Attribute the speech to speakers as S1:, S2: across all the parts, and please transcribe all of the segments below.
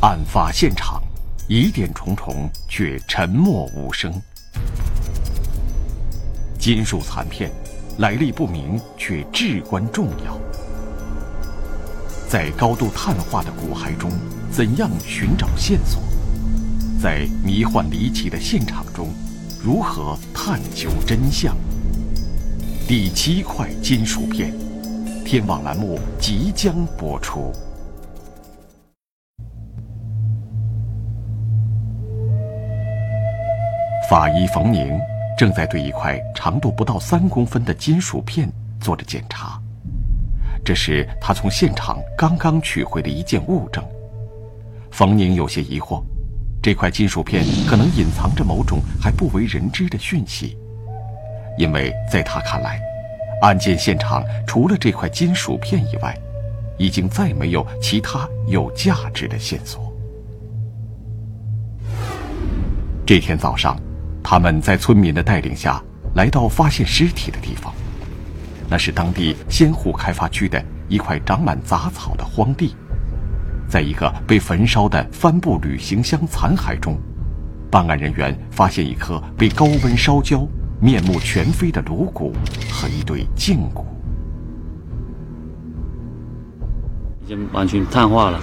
S1: 案发现场，疑点重重，却沉默无声。金属残片，来历不明，却至关重要。在高度碳化的骨骸中，怎样寻找线索？在迷幻离奇的现场中，如何探究真相？第七块金属片，天网栏目即将播出。法医冯宁正在对一块长度不到三公分的金属片做着检查。这是他从现场刚刚取回的一件物证。冯宁有些疑惑，这块金属片可能隐藏着某种还不为人知的讯息，因为在他看来，案件现场除了这块金属片以外，已经再没有其他有价值的线索。这天早上，他们在村民的带领下来到发现尸体的地方。那是当地仙湖开发区的一块长满杂草的荒地，在一个被焚烧的帆布旅行箱残骸中，办案人员发现一颗被高温烧焦、面目全非的颅骨和一对胫骨，
S2: 已经完全碳化了，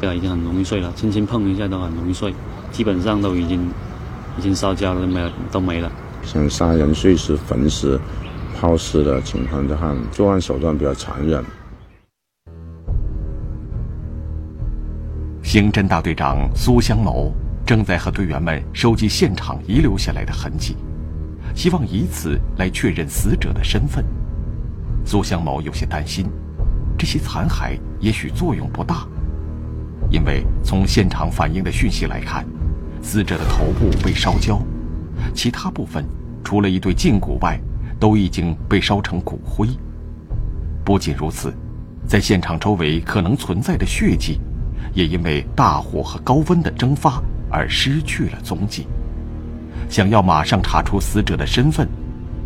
S2: 对啊，已经很容易碎了，轻轻碰一下都很容易碎，基本上都已经已经烧焦了，都没有都没了。
S3: 像杀人碎尸、焚尸。抛尸的情况的话，作案手段比较残忍。
S1: 刑侦大队长苏香谋正在和队员们收集现场遗留下来的痕迹，希望以此来确认死者的身份。苏香谋有些担心，这些残骸也许作用不大，因为从现场反映的讯息来看，死者的头部被烧焦，其他部分除了一对胫骨外。都已经被烧成骨灰。不仅如此，在现场周围可能存在的血迹，也因为大火和高温的蒸发而失去了踪迹。想要马上查出死者的身份，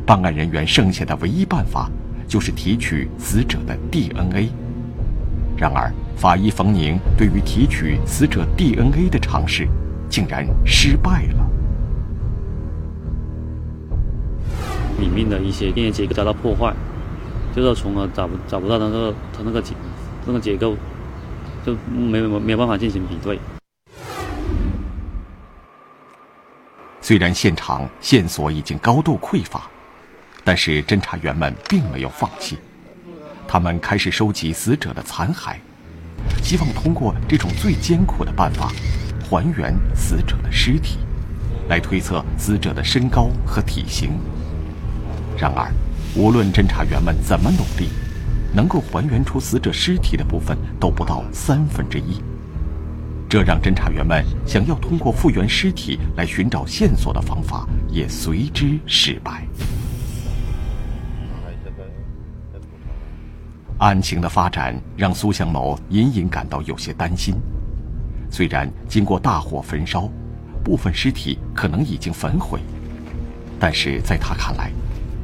S1: 办案人员剩下的唯一办法就是提取死者的 DNA。然而，法医冯宁对于提取死者 DNA 的尝试，竟然失败了。
S2: 里面的一些电结构遭到破坏，就是从而找不找不到那个它那个结那个结构，就没有没有办法进行比对。
S1: 虽然现场线索已经高度匮乏，但是侦查员们并没有放弃，他们开始收集死者的残骸，希望通过这种最艰苦的办法，还原死者的尸体，来推测死者的身高和体型。然而，无论侦查员们怎么努力，能够还原出死者尸体的部分都不到三分之一。这让侦查员们想要通过复原尸体来寻找线索的方法也随之失败。案情的发展让苏向某隐隐感到有些担心。虽然经过大火焚烧，部分尸体可能已经焚毁，但是在他看来，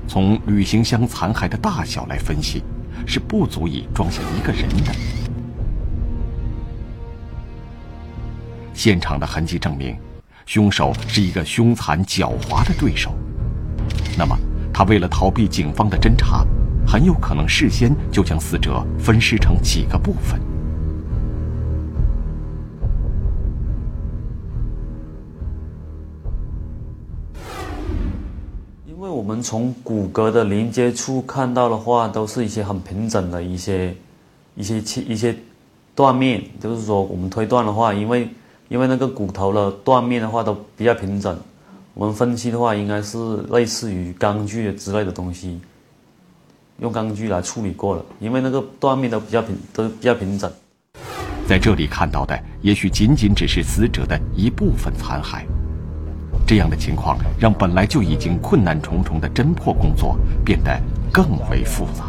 S1: 从旅行箱残骸的大小来分析，是不足以装下一个人的。现场的痕迹证明，凶手是一个凶残狡猾的对手。那么，他为了逃避警方的侦查，很有可能事先就将死者分尸成几个部分。
S2: 我们从骨骼的连接处看到的话，都是一些很平整的一些、一些切、一些断面。就是说，我们推断的话，因为因为那个骨头的断面的话都比较平整，我们分析的话，应该是类似于钢锯之类的东西，用钢锯来处理过了。因为那个断面都比较平，都比较平整。
S1: 在这里看到的，也许仅仅只是死者的一部分残骸。这样的情况让本来就已经困难重重的侦破工作变得更为复杂。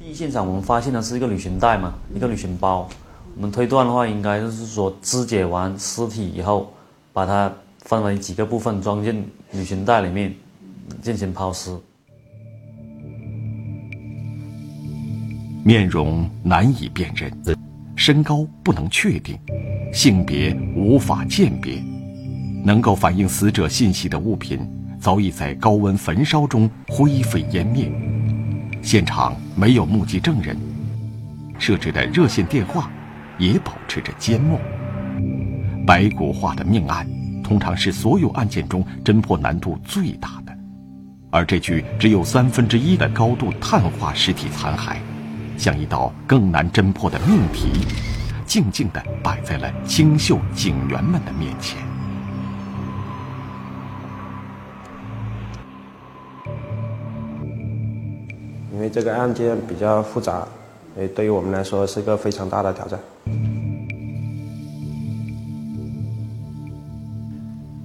S2: 第一现场我们发现的是一个旅行袋嘛，一个旅行包。我们推断的话，应该就是说肢解完尸体以后，把它分为几个部分装进旅行袋里面进行抛尸。
S1: 面容难以辨认。身高不能确定，性别无法鉴别，能够反映死者信息的物品早已在高温焚烧中灰飞烟灭。现场没有目击证人，设置的热线电话也保持着缄默。白骨化的命案，通常是所有案件中侦破难度最大的，而这具只有三分之一的高度碳化尸体残骸。像一道更难侦破的命题，静静地摆在了清秀警员们的面前。
S4: 因为这个案件比较复杂，所以对于我们来说是一个非常大的挑战。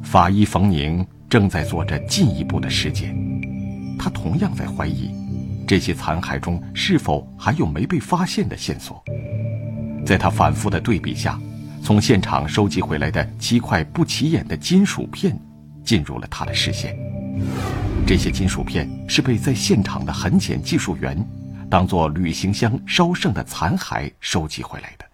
S1: 法医冯宁正在做着进一步的尸检，他同样在怀疑。这些残骸中是否还有没被发现的线索？在他反复的对比下，从现场收集回来的七块不起眼的金属片进入了他的视线。这些金属片是被在现场的痕检技术员当做旅行箱烧剩的残骸收集回来的。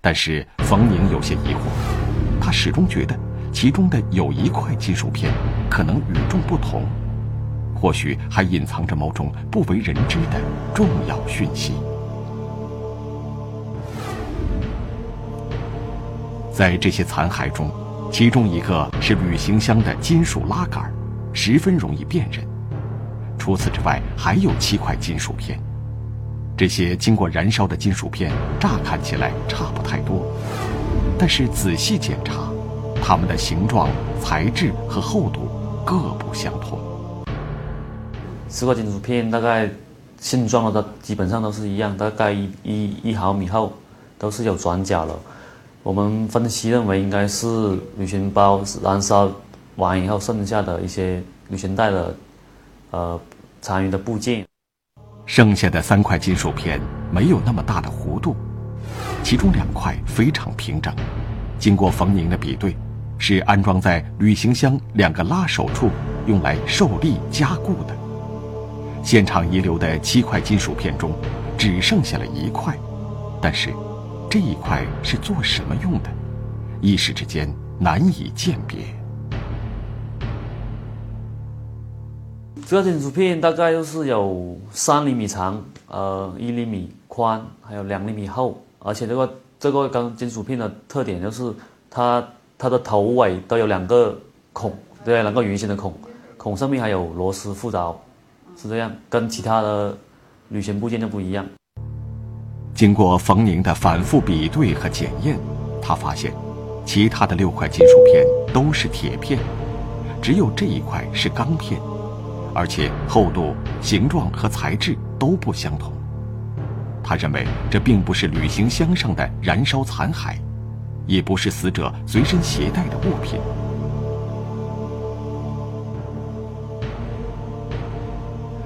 S1: 但是冯宁有些疑惑，他始终觉得其中的有一块金属片可能与众不同。或许还隐藏着某种不为人知的重要讯息。在这些残骸中，其中一个是旅行箱的金属拉杆，十分容易辨认。除此之外，还有七块金属片。这些经过燃烧的金属片，乍看起来差不太多，但是仔细检查，它们的形状、材质和厚度各不相同。
S2: 四块金属片大概性状的都基本上都是一样，大概一一一毫米厚，都是有转角的。我们分析认为应该是旅行包燃烧完以后剩下的一些旅行袋的呃残余的部件。
S1: 剩下的三块金属片没有那么大的弧度，其中两块非常平整，经过冯宁的比对，是安装在旅行箱两个拉手处用来受力加固的。现场遗留的七块金属片中，只剩下了一块，但是这一块是做什么用的？一时之间难以鉴别。
S2: 这个金属片大概就是有三厘米长，呃，一厘米宽，还有两厘米厚。而且这个这个钢金属片的特点就是它它的头尾都有两个孔，对，两个圆形的孔，孔上面还有螺丝附着。是这样，跟其他的旅行部件就不一样。
S1: 经过冯宁的反复比对和检验，他发现，其他的六块金属片都是铁片，只有这一块是钢片，而且厚度、形状和材质都不相同。他认为这并不是旅行箱上的燃烧残骸，也不是死者随身携带的物品。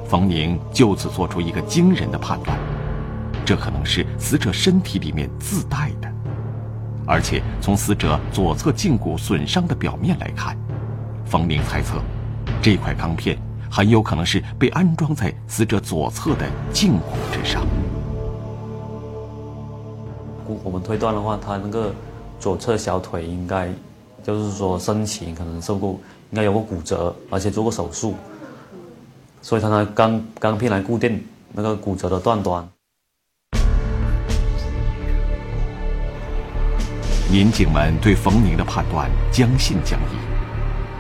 S1: 冯宁就此做出一个惊人的判断：这可能是死者身体里面自带的，而且从死者左侧胫骨损伤的表面来看，冯宁猜测，这块钢片很有可能是被安装在死者左侧的胫骨之上。
S2: 我们推断的话，他那个左侧小腿应该，就是说生前可能受过，应该有过骨折，而且做过手术。所以他拿钢钢片来固定那个骨折的断端。
S1: 民警们对冯宁的判断将信将疑，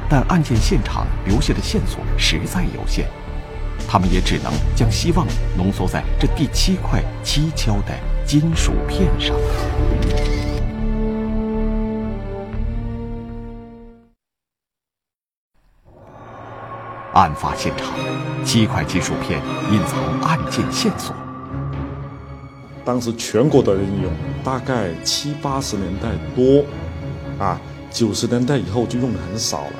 S1: 但案件现场留下的线索实在有限，他们也只能将希望浓缩在这第七块蹊跷的金属片上。案发现场，七块金属片隐藏案件线索。
S5: 当时全国的人有，大概七八十年代多，啊，九十年代以后就用的很少了。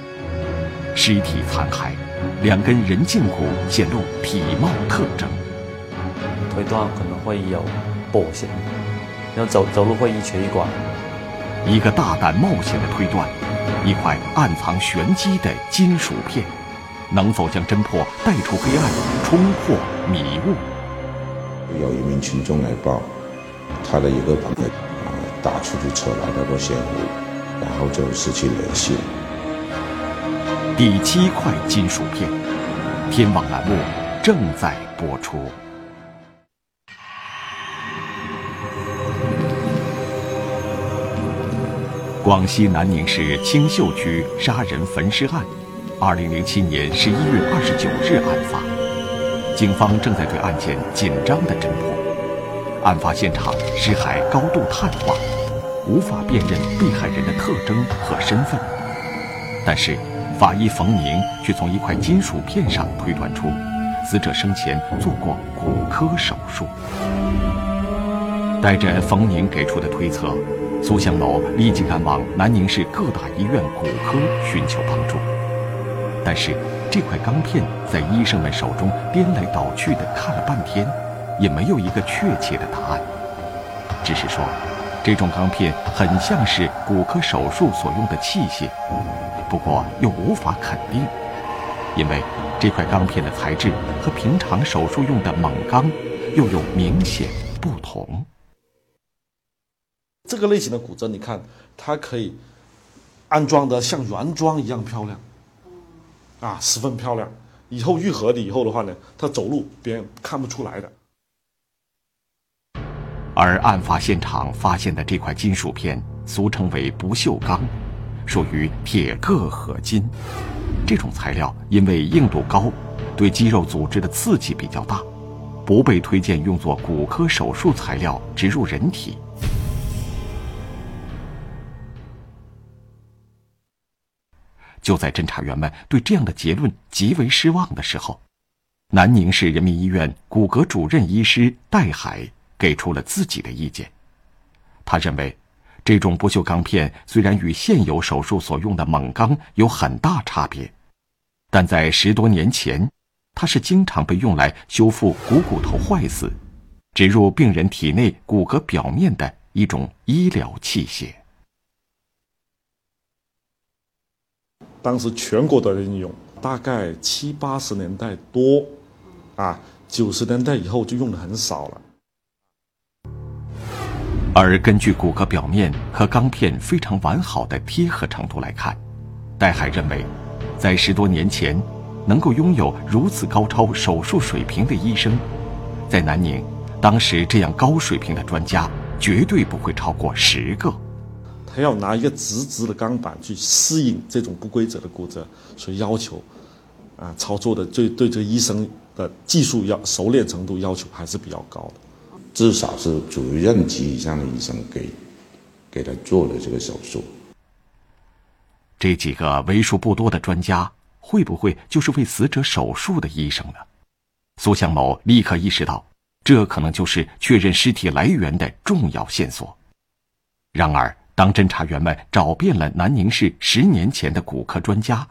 S1: 尸体残骸，两根人胫骨显露体貌特征，
S2: 推断可能会有跛行，要走走路会一瘸一拐。
S1: 一个大胆冒险的推断，一块暗藏玄机的金属片。能否将侦破带出黑暗，冲破迷雾？
S3: 有一名群众来报，他的一个朋友啊打出租车来到过仙湖，然后就失去联系了。
S1: 第七块金属片，天网栏目正在播出。广西南宁市青秀区杀人焚尸案，二零零七年十一月二十九日案发，警方正在对案件紧张的侦破。案发现场尸骸高度碳化，无法辨认被害人的特征和身份，但是。法医冯宁却从一块金属片上推断出，死者生前做过骨科手术。带着冯宁给出的推测，苏向某立即赶往南宁市各大医院骨科寻求帮助。但是，这块钢片在医生们手中颠来倒去的看了半天，也没有一个确切的答案，只是说，这种钢片很像是骨科手术所用的器械。不过又无法肯定，因为这块钢片的材质和平常手术用的锰钢又有明显不同。
S5: 这个类型的骨折，你看它可以安装的像原装一样漂亮，啊，十分漂亮。以后愈合了以后的话呢，他走路别人看不出来的。
S1: 而案发现场发现的这块金属片，俗称为不锈钢。属于铁铬合金，这种材料因为硬度高，对肌肉组织的刺激比较大，不被推荐用作骨科手术材料植入人体。就在侦查员们对这样的结论极为失望的时候，南宁市人民医院骨骼主任医师戴海给出了自己的意见，他认为。这种不锈钢片虽然与现有手术所用的锰钢有很大差别，但在十多年前，它是经常被用来修复股骨头坏死、植入病人体内骨骼表面的一种医疗器械。
S5: 当时全国的人用，大概七八十年代多，啊，九十年代以后就用的很少了。
S1: 而根据骨骼表面和钢片非常完好的贴合程度来看，戴海认为，在十多年前，能够拥有如此高超手术水平的医生，在南宁，当时这样高水平的专家绝对不会超过十个。
S5: 他要拿一个直直的钢板去适应这种不规则的骨折，所以要求，啊，操作的对对这个医生的技术要熟练程度要求还是比较高的。
S3: 至少是主任级以上的医生给给他做的这个手术。
S1: 这几个为数不多的专家，会不会就是为死者手术的医生呢？苏向某立刻意识到，这可能就是确认尸体来源的重要线索。然而，当侦查员们找遍了南宁市十年前的骨科专家，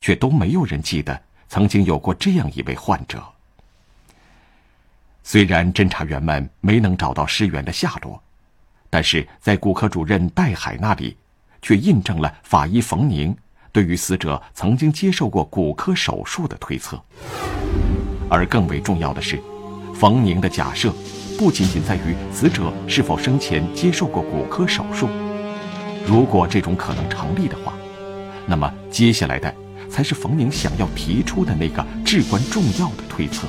S1: 却都没有人记得曾经有过这样一位患者。虽然侦查员们没能找到尸源的下落，但是在骨科主任戴海那里，却印证了法医冯宁对于死者曾经接受过骨科手术的推测。而更为重要的是，冯宁的假设不仅仅在于死者是否生前接受过骨科手术，如果这种可能成立的话，那么接下来的才是冯宁想要提出的那个至关重要的推测。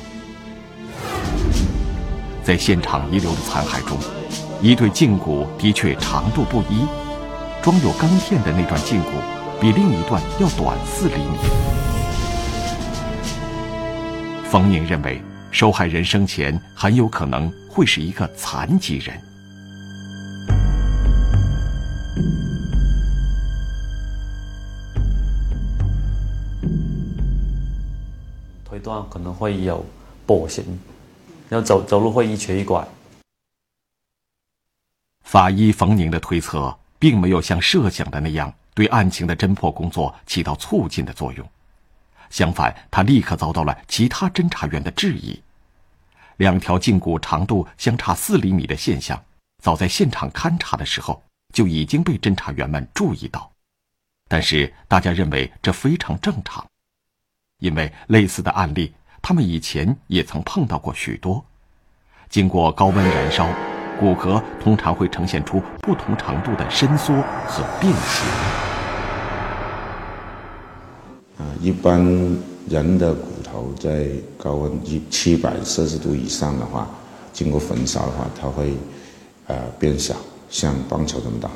S1: 在现场遗留的残骸中，一对胫骨的确长度不一，装有钢片的那段胫骨比另一段要短四厘米。冯宁认为，受害人生前很有可能会是一个残疾人。
S2: 可能会有跛行。要走走路会一瘸一拐。
S1: 法医冯宁的推测并没有像设想的那样对案情的侦破工作起到促进的作用，相反，他立刻遭到了其他侦查员的质疑。两条胫骨长度相差四厘米的现象，早在现场勘查的时候就已经被侦查员们注意到，但是大家认为这非常正常，因为类似的案例。他们以前也曾碰到过许多，经过高温燃烧，骨骼通常会呈现出不同程度的伸缩和变形。
S3: 啊，一般人的骨头在高温一七百摄氏度以上的话，经过焚烧的话，它会呃变小，像棒球这么大。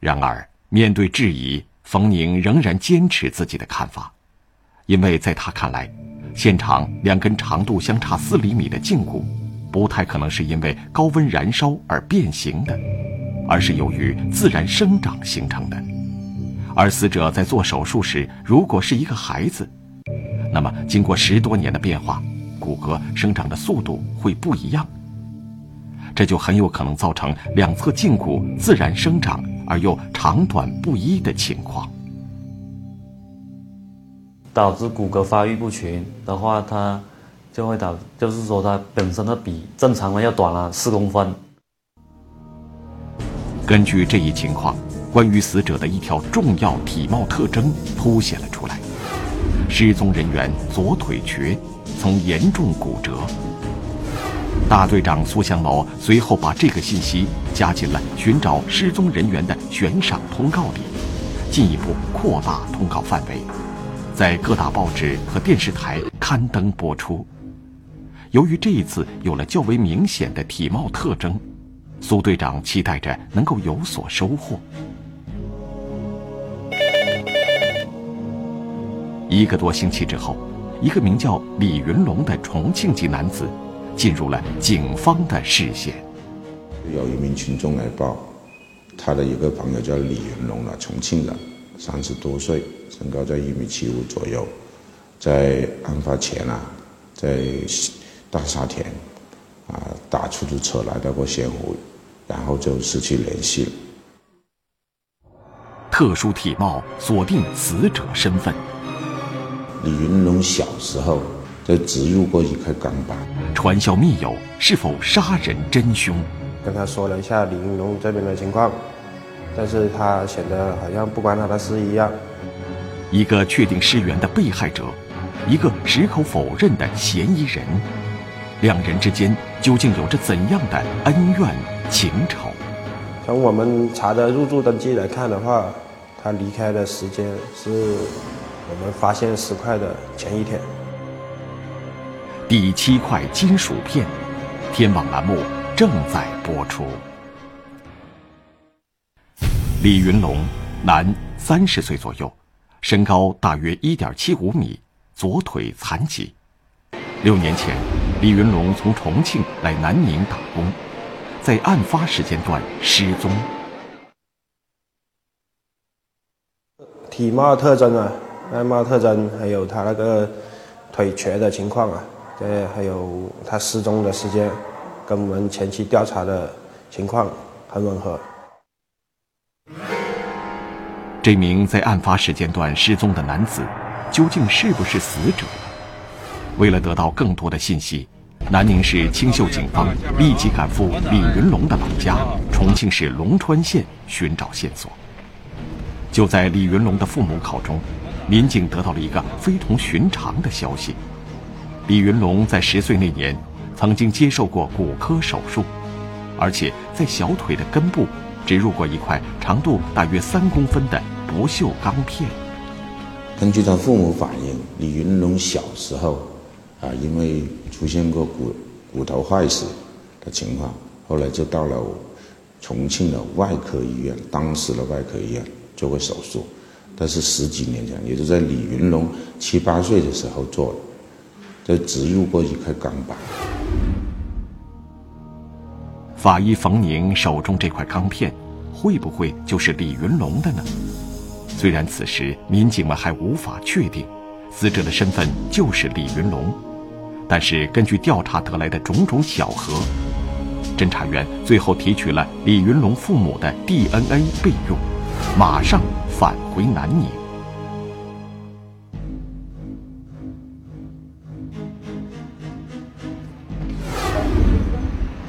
S1: 然而，面对质疑，冯宁仍然坚持自己的看法，因为在他看来，现场两根长度相差四厘米的胫骨，不太可能是因为高温燃烧而变形的，而是由于自然生长形成的。而死者在做手术时，如果是一个孩子，那么经过十多年的变化，骨骼生长的速度会不一样，这就很有可能造成两侧胫骨自然生长而又长短不一的情况，
S2: 导致骨骼发育不全的话，它就会导，就是说它本身的比正常的要短了四公分。
S1: 根据这一情况。关于死者的一条重要体貌特征凸显了出来：失踪人员左腿瘸，曾严重骨折。大队长苏祥楼随后把这个信息加进了寻找失踪人员的悬赏通告里，进一步扩大通告范围，在各大报纸和电视台刊登播出。由于这一次有了较为明显的体貌特征，苏队长期待着能够有所收获。一个多星期之后，一个名叫李云龙的重庆籍男子进入了警方的视线。
S3: 有一名群众来报，他的一个朋友叫李云龙的，重庆人，三十多岁，身高在一米七五左右，在案发前啊，在大沙田啊打出租车来到过仙湖，然后就失去联系了。
S1: 特殊体貌锁定死者身份。
S3: 李云龙小时候就植入过一块钢板，
S1: 传销密友是否杀人真凶？
S4: 跟他说了一下李云龙这边的情况，但是他显得好像不关他的事一样。
S1: 一个确定尸源的被害者，一个矢口否认的嫌疑人，两人之间究竟有着怎样的恩怨情仇？
S4: 从我们查的入住登记来看的话，他离开的时间是。我们发现尸块的前一天，
S1: 第七块金属片，天网栏目正在播出。李云龙，男，三十岁左右，身高大约一点七五米，左腿残疾。六年前，李云龙从重庆来南宁打工，在案发时间段失踪。
S4: 体貌特征啊。外貌特征，还有他那个腿瘸的情况啊，对，还有他失踪的时间，跟我们前期调查的情况很吻合。
S1: 这名在案发时间段失踪的男子，究竟是不是死者？为了得到更多的信息，南宁市青秀警方立即赶赴李云龙的老家重庆市龙川县寻找线索。就在李云龙的父母口中。民警得到了一个非同寻常的消息：李云龙在十岁那年曾经接受过骨科手术，而且在小腿的根部植入过一块长度大约三公分的不锈钢片。
S3: 根据他父母反映，李云龙小时候啊，因为出现过骨骨头坏死的情况，后来就到了重庆的外科医院，当时的外科医院做过手术。但是十几年前，也就在李云龙七八岁的时候做的，就植入过一块钢板。
S1: 法医冯宁手中这块钢片，会不会就是李云龙的呢？虽然此时民警们还无法确定死者的身份就是李云龙，但是根据调查得来的种种巧合，侦查员最后提取了李云龙父母的 DNA 备用，马上。返回南宁。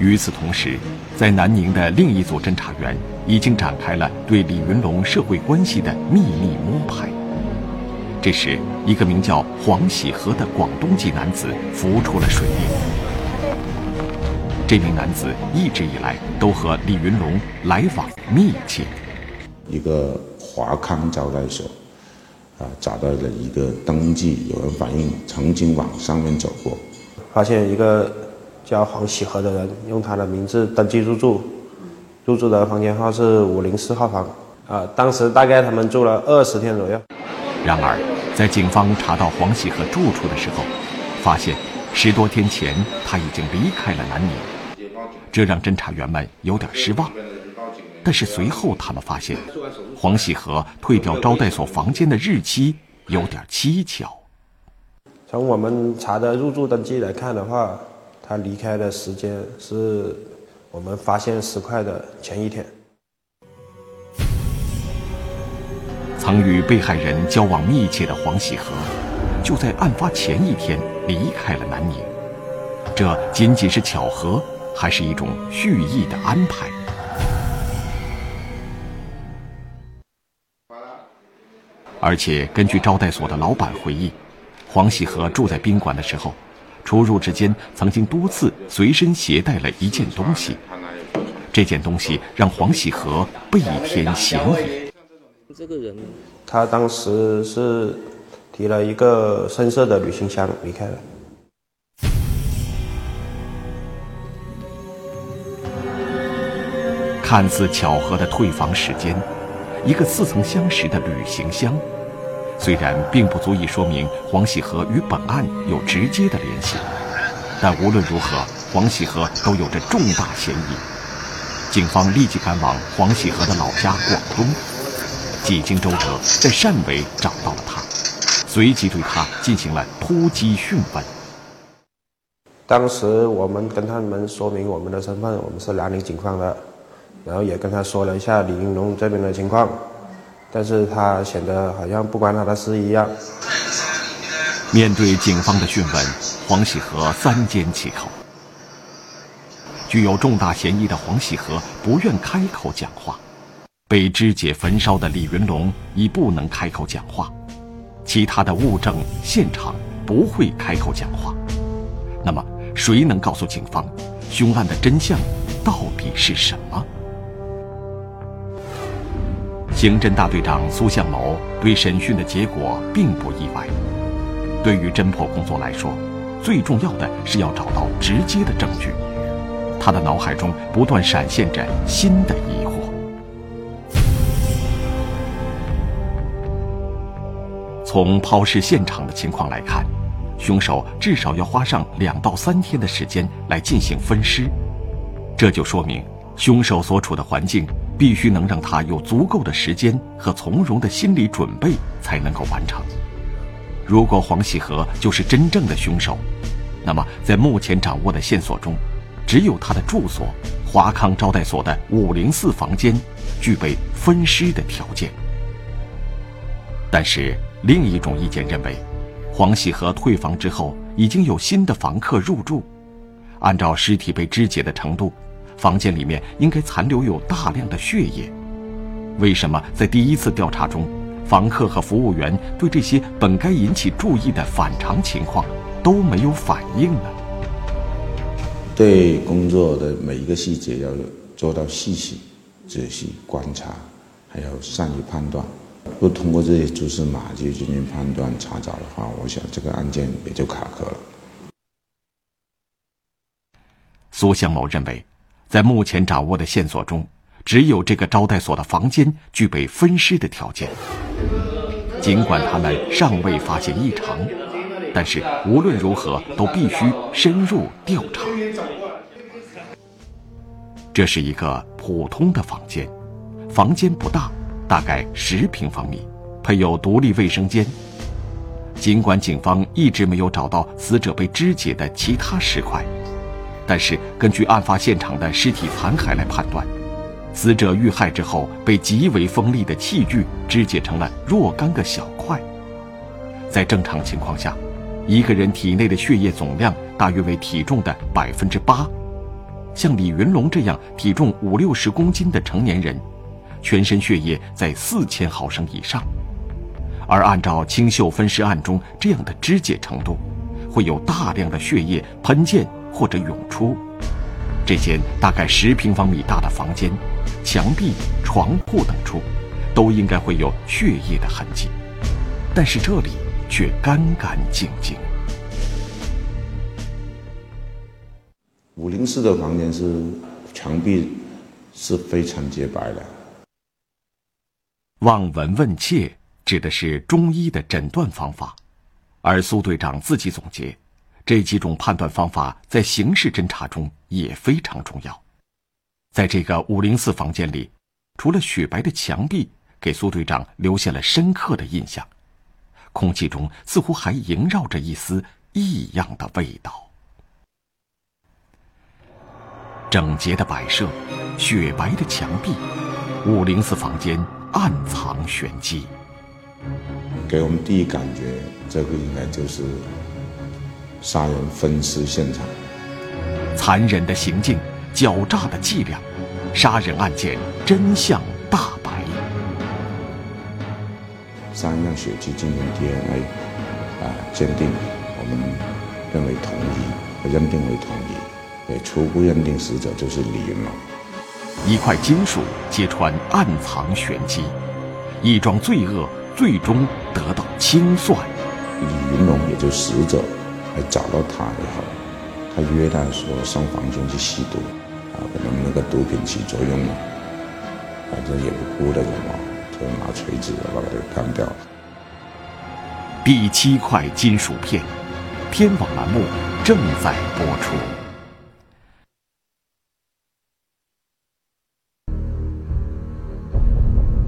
S1: 与此同时，在南宁的另一组侦查员已经展开了对李云龙社会关系的秘密摸排。这时，一个名叫黄喜和的广东籍男子浮出了水面。这名男子一直以来都和李云龙来往密切。
S3: 一个华康招待所，啊，找到了一个登记，有人反映曾经往上面走过，
S4: 发现一个叫黄喜和的人用他的名字登记入住，入住的房间号是五零四号房。啊，当时大概他们住了二十天左右。
S1: 然而，在警方查到黄喜和住处的时候，发现十多天前他已经离开了南宁，这让侦查员们有点失望。但是随后他们发现，黄喜和退掉招待所房间的日期有点蹊跷。
S4: 从我们查的入住登记来看的话，他离开的时间是我们发现石块的前一天。
S1: 曾与被害人交往密切的黄喜和，就在案发前一天离开了南宁。这仅仅是巧合，还是一种蓄意的安排？而且根据招待所的老板回忆，黄喜和住在宾馆的时候，出入之间曾经多次随身携带了一件东西。这件东西让黄喜和倍添嫌疑。
S6: 这个人，
S4: 他当时是提了一个深色的旅行箱离开了。
S1: 看似巧合的退房时间，一个似曾相识的旅行箱，虽然并不足以说明黄喜和与本案有直接的联系，但无论如何，黄喜和都有着重大嫌疑。警方立即赶往黄喜和的老家广东。几经周折，在汕尾找到了他，随即对他进行了突击讯问。
S4: 当时我们跟他们说明我们的身份，我们是南宁警方的，然后也跟他说了一下李云龙这边的情况，但是他显得好像不关他的事一样。
S1: 面对警方的讯问，黄喜和三缄其口。具有重大嫌疑的黄喜和不愿开口讲话。被肢解焚烧的李云龙已不能开口讲话，其他的物证现场不会开口讲话。那么，谁能告诉警方，凶案的真相到底是什么？刑侦大队长苏向谋对审讯的结果并不意外。对于侦破工作来说，最重要的是要找到直接的证据。他的脑海中不断闪现着新的疑惑。从抛尸现场的情况来看，凶手至少要花上两到三天的时间来进行分尸，这就说明凶手所处的环境必须能让他有足够的时间和从容的心理准备才能够完成。如果黄喜和就是真正的凶手，那么在目前掌握的线索中，只有他的住所华康招待所的五零四房间具备分尸的条件，但是。另一种意见认为，黄喜和退房之后已经有新的房客入住，按照尸体被肢解的程度，房间里面应该残留有大量的血液。为什么在第一次调查中，房客和服务员对这些本该引起注意的反常情况都没有反应呢？
S3: 对工作的每一个细节要做到细心、仔细观察，还要善于判断。不通过这些蛛丝马迹进行判断查找的话，我想这个案件也就卡壳了。
S1: 苏向某认为，在目前掌握的线索中，只有这个招待所的房间具备分尸的条件。尽管他们尚未发现异常，但是无论如何都必须深入调查。这是一个普通的房间，房间不大。大概十平方米，配有独立卫生间。尽管警方一直没有找到死者被肢解的其他尸块，但是根据案发现场的尸体残骸来判断，死者遇害之后被极为锋利的器具肢解成了若干个小块。在正常情况下，一个人体内的血液总量大约为体重的百分之八。像李云龙这样体重五六十公斤的成年人。全身血液在四千毫升以上，而按照清秀分尸案中这样的肢解程度，会有大量的血液喷溅或者涌出。这间大概十平方米大的房间，墙壁、床铺等处，都应该会有血液的痕迹，但是这里却干干净净。
S3: 五零四的房间是墙壁是非常洁白的。
S1: 望闻问切指的是中医的诊断方法，而苏队长自己总结，这几种判断方法在刑事侦查中也非常重要。在这个五零四房间里，除了雪白的墙壁给苏队长留下了深刻的印象，空气中似乎还萦绕着一丝异样的味道。整洁的摆设，雪白的墙壁，五零四房间暗藏玄机。
S3: 给我们第一感觉，这个应该就是杀人分尸现场。
S1: 残忍的行径，狡诈的伎俩，杀人案件真相大白。
S3: 三样血迹进行 DNA 啊鉴定，我们认为同一，认定为同一。也，初步认定死者就是李云龙。
S1: 一块金属揭穿暗藏玄机，一桩罪恶最终得到清算。
S3: 李云龙也就死者，来找到他以后，他约他说上房间去吸毒，啊，可能那个毒品起作用了，反正也不顾得什么，就拿锤子把他给干掉了。
S1: 第七块金属片，天网栏目正在播出。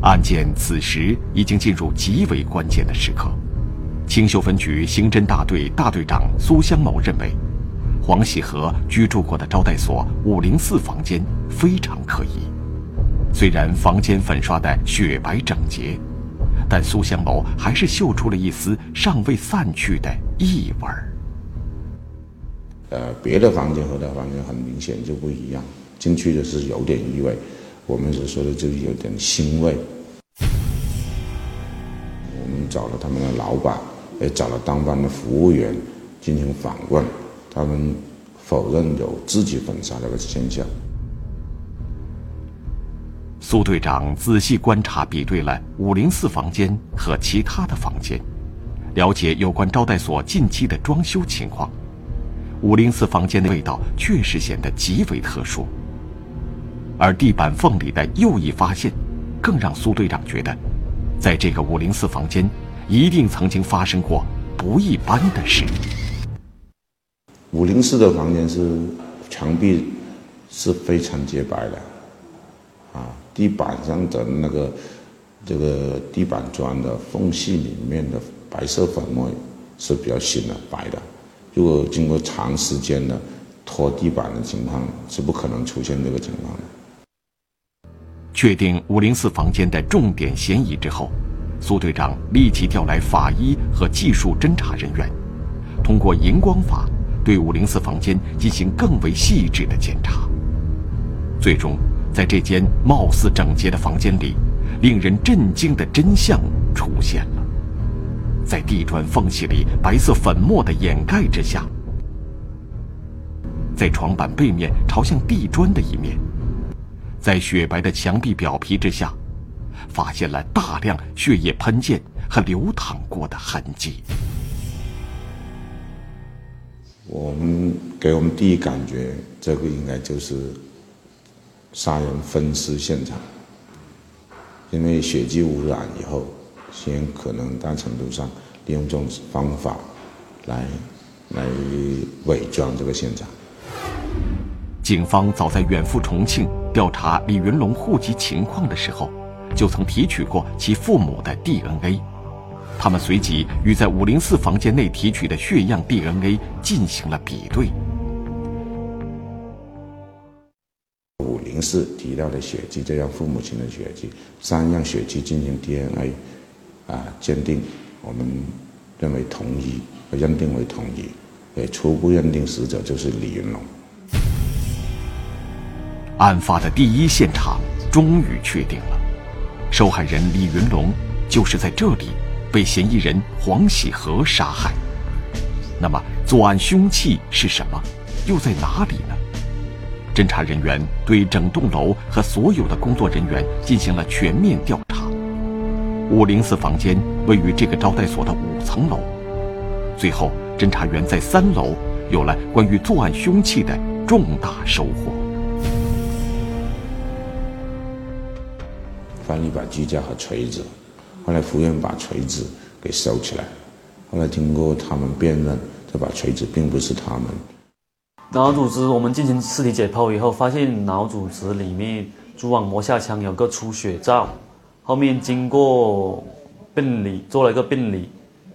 S1: 案件此时已经进入极为关键的时刻。青秀分局刑侦大队大队长苏香某认为，黄喜和居住过的招待所五零四房间非常可疑。虽然房间粉刷的雪白整洁，但苏香某还是嗅出了一丝尚未散去的异味儿。
S3: 呃，别的房间和他房间很明显就不一样，进去的是有点异味，我们所说的就是有点腥味。我们找了他们的老板，也找了当班的服务员进行访问，他们否认有自己粉刷这个现象。
S1: 苏队长仔细观察比对了五零四房间和其他的房间，了解有关招待所近期的装修情况。五零四房间的味道确实显得极为特殊，而地板缝里的又一发现。更让苏队长觉得，在这个五零四房间，一定曾经发生过不一般的事。
S3: 五零四的房间是墙壁是非常洁白的，啊，地板上的那个这个地板砖的缝隙里面的白色粉末是比较新的白的，如果经过长时间的拖地板的情况，是不可能出现这个情况的。
S1: 确定五零四房间的重点嫌疑之后，苏队长立即调来法医和技术侦查人员，通过荧光法对五零四房间进行更为细致的检查。最终，在这间貌似整洁的房间里，令人震惊的真相出现了：在地砖缝隙里白色粉末的掩盖之下，在床板背面朝向地砖的一面。在雪白的墙壁表皮之下，发现了大量血液喷溅和流淌过的痕迹。
S3: 我们给我们第一感觉，这个应该就是杀人分尸现场。因为血迹污染以后，先可能大程度上利用这种方法来来伪装这个现场。
S1: 警方早在远赴重庆调查李云龙户籍情况的时候，就曾提取过其父母的 DNA。他们随即与在五零四房间内提取的血样 DNA 进行了比对。
S3: 五零四提到的血迹，这样父母亲的血迹，三样血迹进行 DNA 啊鉴定，我们认为同一，认定为同一，也初步认定死者就是李云龙。
S1: 案发的第一现场终于确定了，受害人李云龙就是在这里被嫌疑人黄喜和杀害。那么，作案凶器是什么？又在哪里呢？侦查人员对整栋楼和所有的工作人员进行了全面调查。五零四房间位于这个招待所的五层楼。最后，侦查员在三楼有了关于作案凶器的重大收获。
S3: 翻了一把锯架和锤子，后来服务员把锤子给收起来。后来经过他们辨认，这把锤子并不是他们。
S2: 脑组织，我们进行尸体解剖以后，发现脑组织里面蛛网膜下腔有个出血灶，后面经过病理做了一个病理，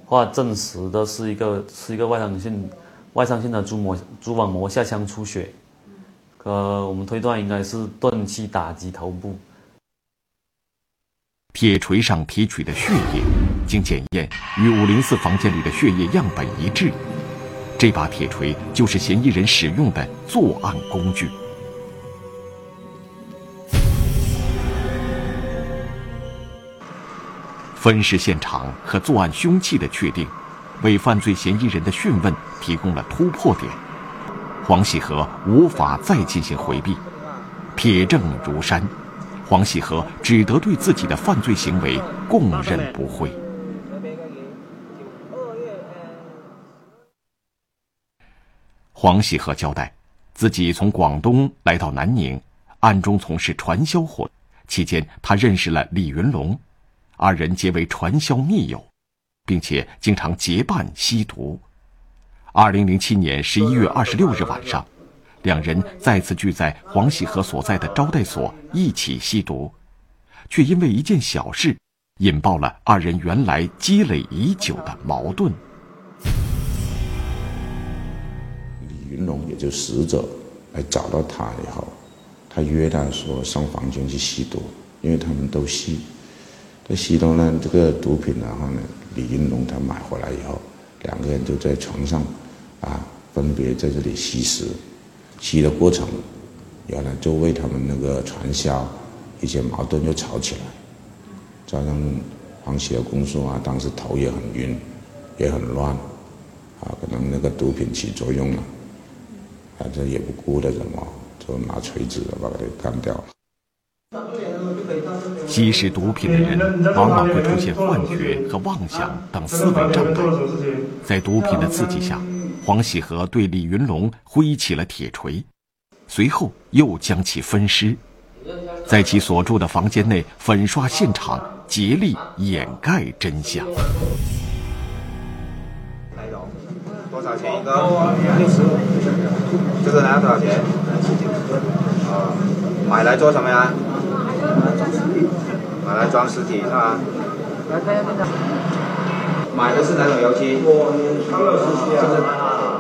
S2: 话证实的是一个是一个外伤性外伤性的蛛膜蛛网膜下腔出血，呃，我们推断应该是钝器打击头部。
S1: 铁锤上提取的血液经检验与五零四房间里的血液样本一致。这把铁锤就是嫌疑人使用的作案工具。分尸现场和作案凶器的确定，为犯罪嫌疑人的讯问提供了突破点。黄喜和无法再进行回避，铁证如山，黄喜和只得对自己的犯罪行为供认不讳。黄喜和交代，自己从广东来到南宁，暗中从事传销活动。期间，他认识了李云龙，二人结为传销密友，并且经常结伴吸毒。二零零七年十一月二十六日晚上，两人再次聚在黄喜和所在的招待所一起吸毒，却因为一件小事，引爆了二人原来积累已久的矛盾。
S3: 李云龙也就死者来找到他以后，他约他说上房间去吸毒，因为他们都吸。这吸毒呢，这个毒品然后呢，李云龙他买回来以后，两个人就在床上，啊，分别在这里吸食。吸的过程，原来就为他们那个传销一些矛盾就吵起来。加上黄喜的供述啊，当时头也很晕，也很乱，啊，可能那个毒品起作用了。反正也不顾的什么，就拿锤子把他给干掉了。
S1: 吸食毒品的人往往会出现幻觉和妄想等思维障碍。在毒品的刺激下，黄喜和对李云龙挥起了铁锤，随后又将其分尸，在其所住的房间内粉刷现场，竭力掩盖真相。
S6: 多少钱一个？六十。这个呢？多少钱？哦，买来做什么呀？买来装尸体是吧？买的是哪种油漆？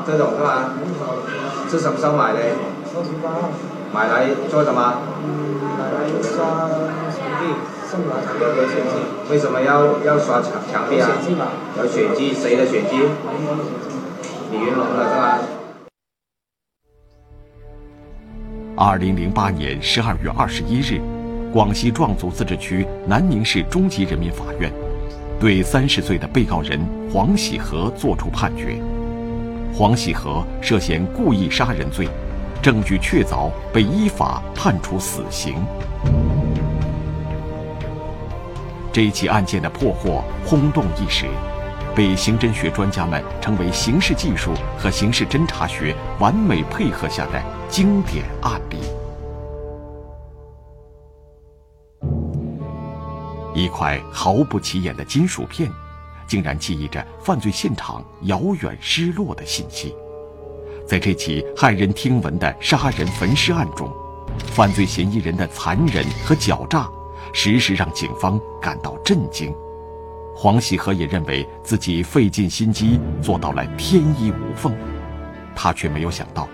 S6: 这种是吧？是什么时候买的？买来做什么？
S7: 买来刷墙壁，送来墙壁有血迹。
S6: 为什么要要刷墙墙壁啊？有血迹，谁的血迹？李云龙的是吧？
S1: 二零零八年十二月二十一日，广西壮族自治区南宁市中级人民法院对三十岁的被告人黄喜和作出判决。黄喜和涉嫌故意杀人罪，证据确凿，被依法判处死刑。这起案件的破获轰动一时。被刑侦学专家们称为刑事技术和刑事侦查学完美配合下的经典案例。一块毫不起眼的金属片，竟然记忆着犯罪现场遥远失落的信息。在这起骇人听闻的杀人焚尸案中，犯罪嫌疑人的残忍和狡诈，时时让警方感到震惊。黄喜和也认为自己费尽心机做到了天衣无缝，他却没有想到，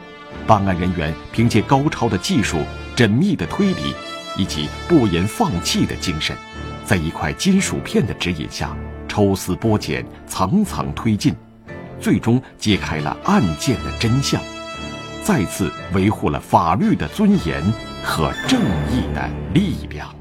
S1: 办案人员凭借高超的技术、缜密的推理以及不言放弃的精神，在一块金属片的指引下，抽丝剥茧，层层推进，最终揭开了案件的真相，再次维护了法律的尊严和正义的力量。